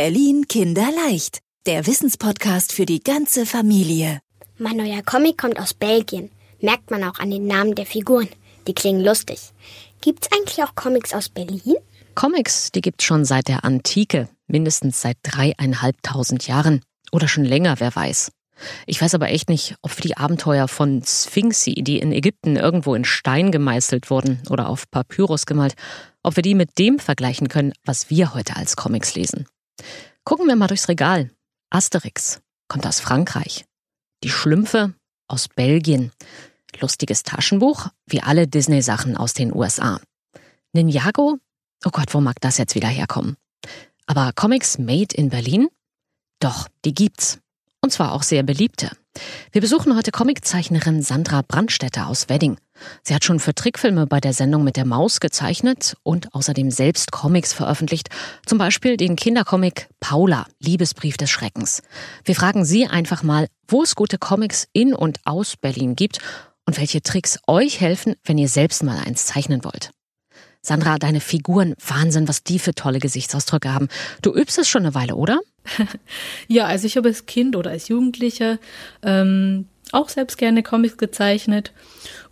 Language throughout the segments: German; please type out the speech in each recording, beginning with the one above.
Berlin Kinderleicht, der Wissenspodcast für die ganze Familie. Mein neuer Comic kommt aus Belgien. Merkt man auch an den Namen der Figuren. Die klingen lustig. Gibt's eigentlich auch Comics aus Berlin? Comics, die gibt's schon seit der Antike, mindestens seit dreieinhalbtausend Jahren. Oder schon länger, wer weiß. Ich weiß aber echt nicht, ob für die Abenteuer von Sphinxi, die in Ägypten irgendwo in Stein gemeißelt wurden oder auf Papyrus gemalt, ob wir die mit dem vergleichen können, was wir heute als Comics lesen. Gucken wir mal durchs Regal. Asterix kommt aus Frankreich. Die Schlümpfe aus Belgien. Lustiges Taschenbuch, wie alle Disney-Sachen aus den USA. Ninjago? Oh Gott, wo mag das jetzt wieder herkommen? Aber Comics made in Berlin? Doch, die gibt's und zwar auch sehr beliebte. Wir besuchen heute Comiczeichnerin Sandra Brandstätter aus Wedding. Sie hat schon für Trickfilme bei der Sendung mit der Maus gezeichnet und außerdem selbst Comics veröffentlicht, zum Beispiel den Kindercomic Paula, Liebesbrief des Schreckens. Wir fragen Sie einfach mal, wo es gute Comics in und aus Berlin gibt und welche Tricks euch helfen, wenn ihr selbst mal eins zeichnen wollt. Sandra, deine Figuren, Wahnsinn, was die für tolle Gesichtsausdrücke haben. Du übst es schon eine Weile, oder? ja, also ich habe als Kind oder als Jugendlicher ähm, auch selbst gerne Comics gezeichnet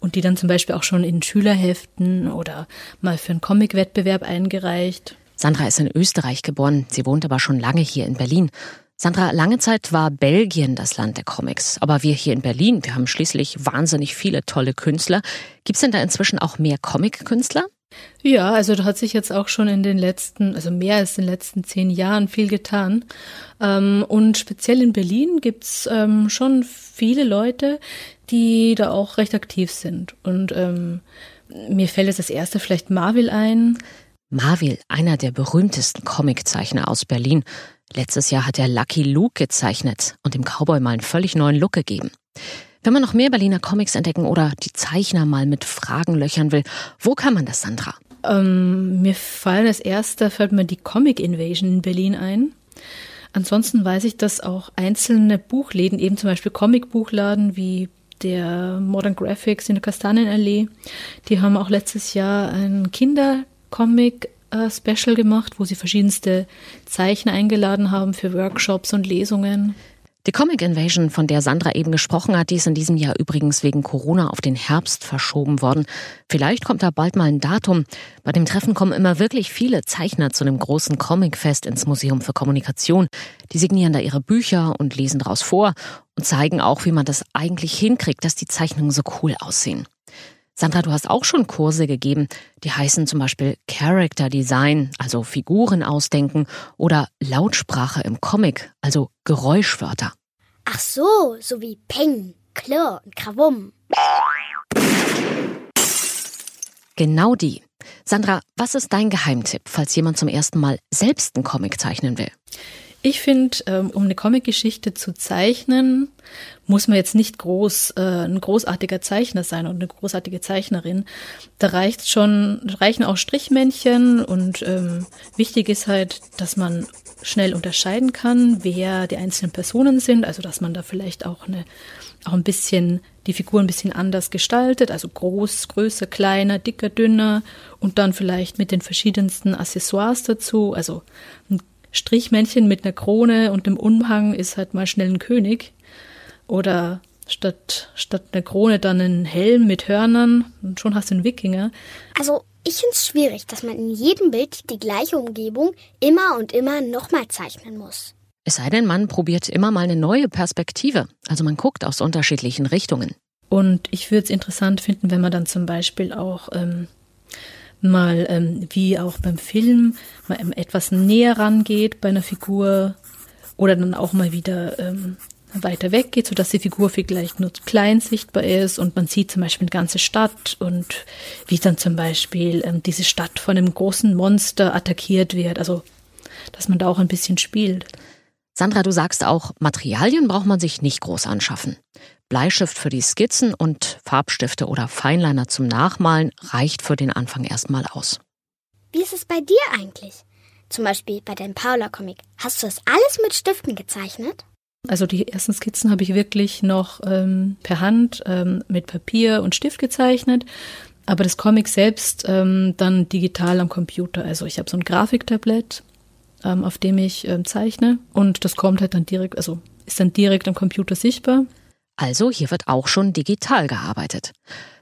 und die dann zum Beispiel auch schon in Schülerheften oder mal für einen Comicwettbewerb eingereicht. Sandra ist in Österreich geboren, sie wohnt aber schon lange hier in Berlin. Sandra, lange Zeit war Belgien das Land der Comics, aber wir hier in Berlin, wir haben schließlich wahnsinnig viele tolle Künstler. Gibt es denn da inzwischen auch mehr Comic-Künstler? Ja, also da hat sich jetzt auch schon in den letzten, also mehr als in den letzten zehn Jahren viel getan. Ähm, und speziell in Berlin gibt's ähm, schon viele Leute, die da auch recht aktiv sind. Und ähm, mir fällt jetzt das erste vielleicht Marvel ein. Marvel, einer der berühmtesten Comiczeichner aus Berlin. Letztes Jahr hat er Lucky Luke gezeichnet und dem Cowboy mal einen völlig neuen Look gegeben. Wenn man noch mehr Berliner Comics entdecken oder die Zeichner mal mit Fragen löchern will, wo kann man das, Sandra? Ähm, mir fallen als erster fällt mir die Comic Invasion in Berlin ein. Ansonsten weiß ich, dass auch einzelne Buchläden, eben zum Beispiel Comicbuchladen wie der Modern Graphics in der Kastanienallee, die haben auch letztes Jahr ein Kindercomic äh, Special gemacht, wo sie verschiedenste Zeichner eingeladen haben für Workshops und Lesungen. Die Comic Invasion, von der Sandra eben gesprochen hat, die ist in diesem Jahr übrigens wegen Corona auf den Herbst verschoben worden. Vielleicht kommt da bald mal ein Datum. Bei dem Treffen kommen immer wirklich viele Zeichner zu einem großen Comicfest ins Museum für Kommunikation. Die signieren da ihre Bücher und lesen daraus vor und zeigen auch, wie man das eigentlich hinkriegt, dass die Zeichnungen so cool aussehen. Sandra, du hast auch schon Kurse gegeben, die heißen zum Beispiel Character Design, also Figuren ausdenken, oder Lautsprache im Comic, also Geräuschwörter. Ach so, so wie Peng, Klirr und Krawum. Genau die. Sandra, was ist dein Geheimtipp, falls jemand zum ersten Mal selbst einen Comic zeichnen will? Ich finde, ähm, um eine Comicgeschichte zu zeichnen, muss man jetzt nicht groß äh, ein großartiger Zeichner sein und eine großartige Zeichnerin. Da reicht schon, reichen auch Strichmännchen und ähm, wichtig ist halt, dass man schnell unterscheiden kann, wer die einzelnen Personen sind, also dass man da vielleicht auch eine auch ein bisschen die Figur ein bisschen anders gestaltet, also groß, größer, kleiner, dicker, dünner und dann vielleicht mit den verschiedensten Accessoires dazu, also ein Strichmännchen mit einer Krone und einem Umhang ist halt mal schnell ein König. Oder statt, statt einer Krone dann einen Helm mit Hörnern und schon hast du einen Wikinger. Also ich finde es schwierig, dass man in jedem Bild die gleiche Umgebung immer und immer nochmal zeichnen muss. Es sei denn, man probiert immer mal eine neue Perspektive. Also man guckt aus unterschiedlichen Richtungen. Und ich würde es interessant finden, wenn man dann zum Beispiel auch ähm, mal ähm, wie auch beim Film mal etwas näher rangeht bei einer Figur oder dann auch mal wieder ähm, weiter weg geht, sodass die Figur vielleicht nur klein sichtbar ist und man sieht zum Beispiel eine ganze Stadt und wie dann zum Beispiel ähm, diese Stadt von einem großen Monster attackiert wird. Also, dass man da auch ein bisschen spielt. Sandra, du sagst auch, Materialien braucht man sich nicht groß anschaffen. Bleistift für die Skizzen und Farbstifte oder Feinliner zum Nachmalen reicht für den Anfang erstmal aus. Wie ist es bei dir eigentlich? Zum Beispiel bei deinem Paula-Comic. Hast du das alles mit Stiften gezeichnet? Also die ersten Skizzen habe ich wirklich noch ähm, per Hand ähm, mit Papier und Stift gezeichnet. Aber das Comic selbst ähm, dann digital am Computer. Also ich habe so ein Grafiktablett ähm, auf dem ich ähm, zeichne. Und das kommt halt dann direkt, also ist dann direkt am Computer sichtbar. Also hier wird auch schon digital gearbeitet.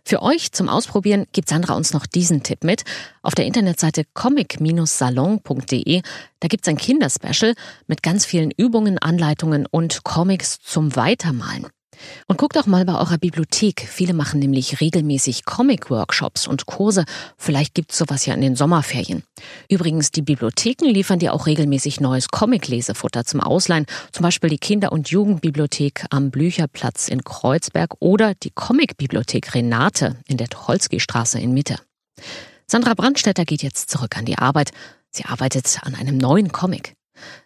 Für euch zum Ausprobieren gibt Sandra uns noch diesen Tipp mit. Auf der Internetseite comic-salon.de, da gibt's ein Kinderspecial mit ganz vielen Übungen, Anleitungen und Comics zum Weitermalen. Und guckt auch mal bei eurer Bibliothek. Viele machen nämlich regelmäßig Comic-Workshops und Kurse. Vielleicht gibt's sowas ja in den Sommerferien. Übrigens, die Bibliotheken liefern dir auch regelmäßig neues Comic-Lesefutter zum Ausleihen. Zum Beispiel die Kinder- und Jugendbibliothek am Blücherplatz in Kreuzberg oder die Comic-Bibliothek Renate in der Tucholsky-Straße in Mitte. Sandra Brandstätter geht jetzt zurück an die Arbeit. Sie arbeitet an einem neuen Comic.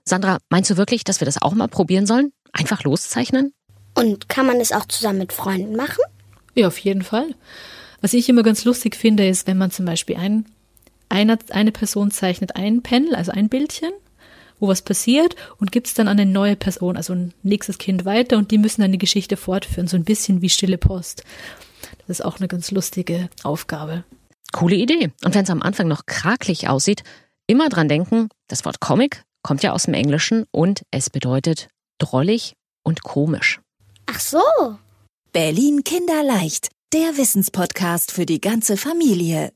Sandra, meinst du wirklich, dass wir das auch mal probieren sollen? Einfach loszeichnen? Und kann man es auch zusammen mit Freunden machen? Ja, auf jeden Fall. Was ich immer ganz lustig finde, ist, wenn man zum Beispiel ein, eine, eine Person zeichnet ein Panel, also ein Bildchen, wo was passiert und gibt es dann an eine neue Person, also ein nächstes Kind weiter und die müssen dann die Geschichte fortführen, so ein bisschen wie stille Post. Das ist auch eine ganz lustige Aufgabe. Coole Idee. Und wenn es am Anfang noch krakelig aussieht, immer dran denken, das Wort Comic kommt ja aus dem Englischen und es bedeutet drollig und komisch. Ach so. Berlin Kinderleicht, der Wissenspodcast für die ganze Familie.